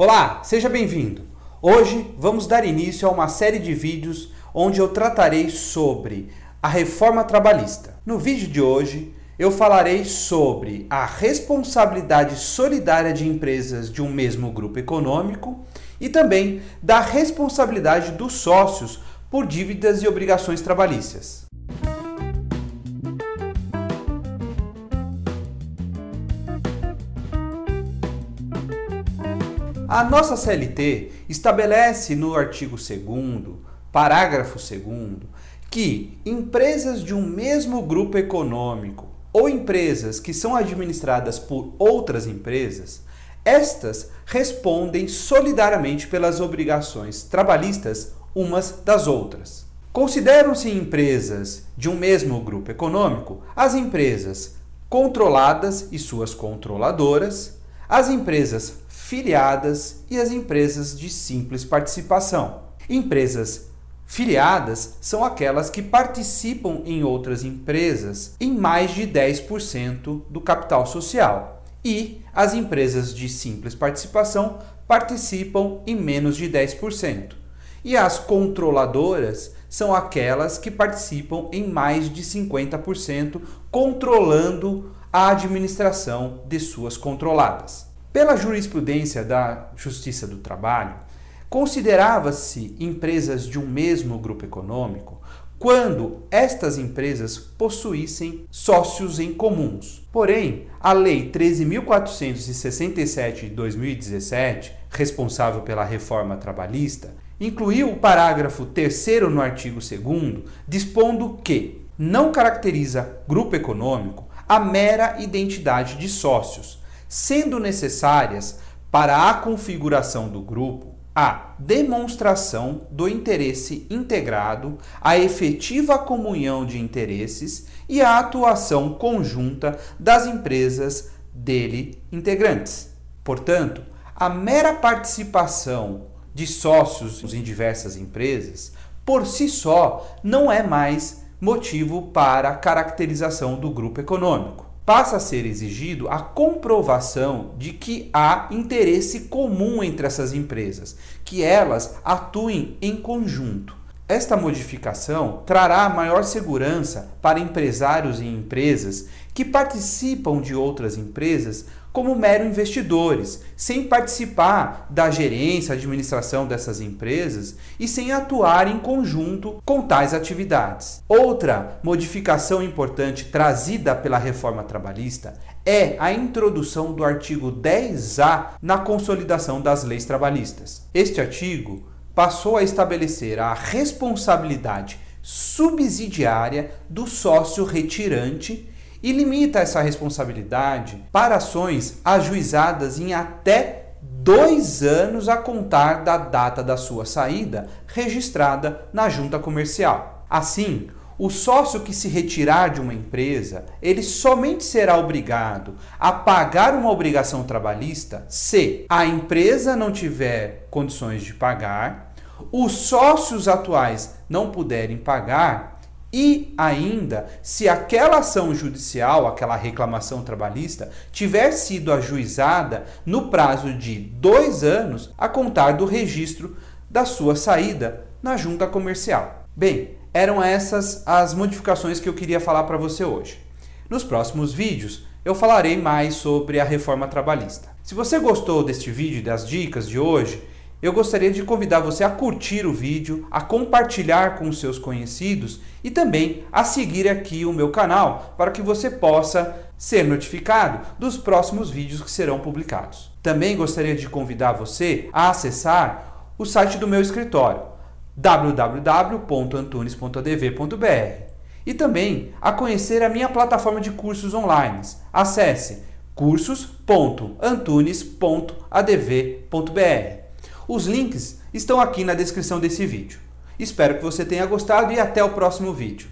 Olá, seja bem-vindo. Hoje vamos dar início a uma série de vídeos onde eu tratarei sobre a reforma trabalhista. No vídeo de hoje, eu falarei sobre a responsabilidade solidária de empresas de um mesmo grupo econômico e também da responsabilidade dos sócios por dívidas e obrigações trabalhistas. A nossa CLT estabelece no artigo 2 parágrafo 2 que empresas de um mesmo grupo econômico ou empresas que são administradas por outras empresas, estas respondem solidariamente pelas obrigações trabalhistas umas das outras. Consideram-se empresas de um mesmo grupo econômico as empresas controladas e suas controladoras, as empresas filiadas e as empresas de simples participação. Empresas filiadas são aquelas que participam em outras empresas em mais de 10% do capital social. E as empresas de simples participação participam em menos de 10%. E as controladoras são aquelas que participam em mais de 50%, controlando a administração de suas controladas. Pela jurisprudência da Justiça do Trabalho, considerava-se empresas de um mesmo grupo econômico quando estas empresas possuíssem sócios em comuns. Porém, a Lei 13.467 de 2017, responsável pela reforma trabalhista, incluiu o parágrafo 3 no artigo 2, dispondo que não caracteriza grupo econômico a mera identidade de sócios, sendo necessárias para a configuração do grupo a demonstração do interesse integrado, a efetiva comunhão de interesses e a atuação conjunta das empresas dele integrantes. Portanto, a mera participação de sócios em diversas empresas, por si só, não é mais motivo para a caracterização do grupo econômico passa a ser exigido a comprovação de que há interesse comum entre essas empresas, que elas atuem em conjunto. Esta modificação trará maior segurança para empresários e empresas que participam de outras empresas como mero investidores, sem participar da gerência, administração dessas empresas e sem atuar em conjunto com tais atividades. Outra modificação importante trazida pela reforma trabalhista é a introdução do artigo 10A na consolidação das leis trabalhistas. Este artigo passou a estabelecer a responsabilidade subsidiária do sócio retirante e limita essa responsabilidade para ações ajuizadas em até dois anos a contar da data da sua saída registrada na junta comercial. Assim, o sócio que se retirar de uma empresa, ele somente será obrigado a pagar uma obrigação trabalhista se a empresa não tiver condições de pagar, os sócios atuais não puderem pagar e ainda, se aquela ação judicial, aquela reclamação trabalhista, tiver sido ajuizada no prazo de dois anos a contar do registro da sua saída na junta comercial. Bem, eram essas as modificações que eu queria falar para você hoje. Nos próximos vídeos eu falarei mais sobre a reforma trabalhista. Se você gostou deste vídeo e das dicas de hoje, eu gostaria de convidar você a curtir o vídeo, a compartilhar com os seus conhecidos e também a seguir aqui o meu canal para que você possa ser notificado dos próximos vídeos que serão publicados. Também gostaria de convidar você a acessar o site do meu escritório www.antunes.adv.br e também a conhecer a minha plataforma de cursos online. Acesse cursos.antunes.adv.br. Os links estão aqui na descrição desse vídeo. Espero que você tenha gostado e até o próximo vídeo.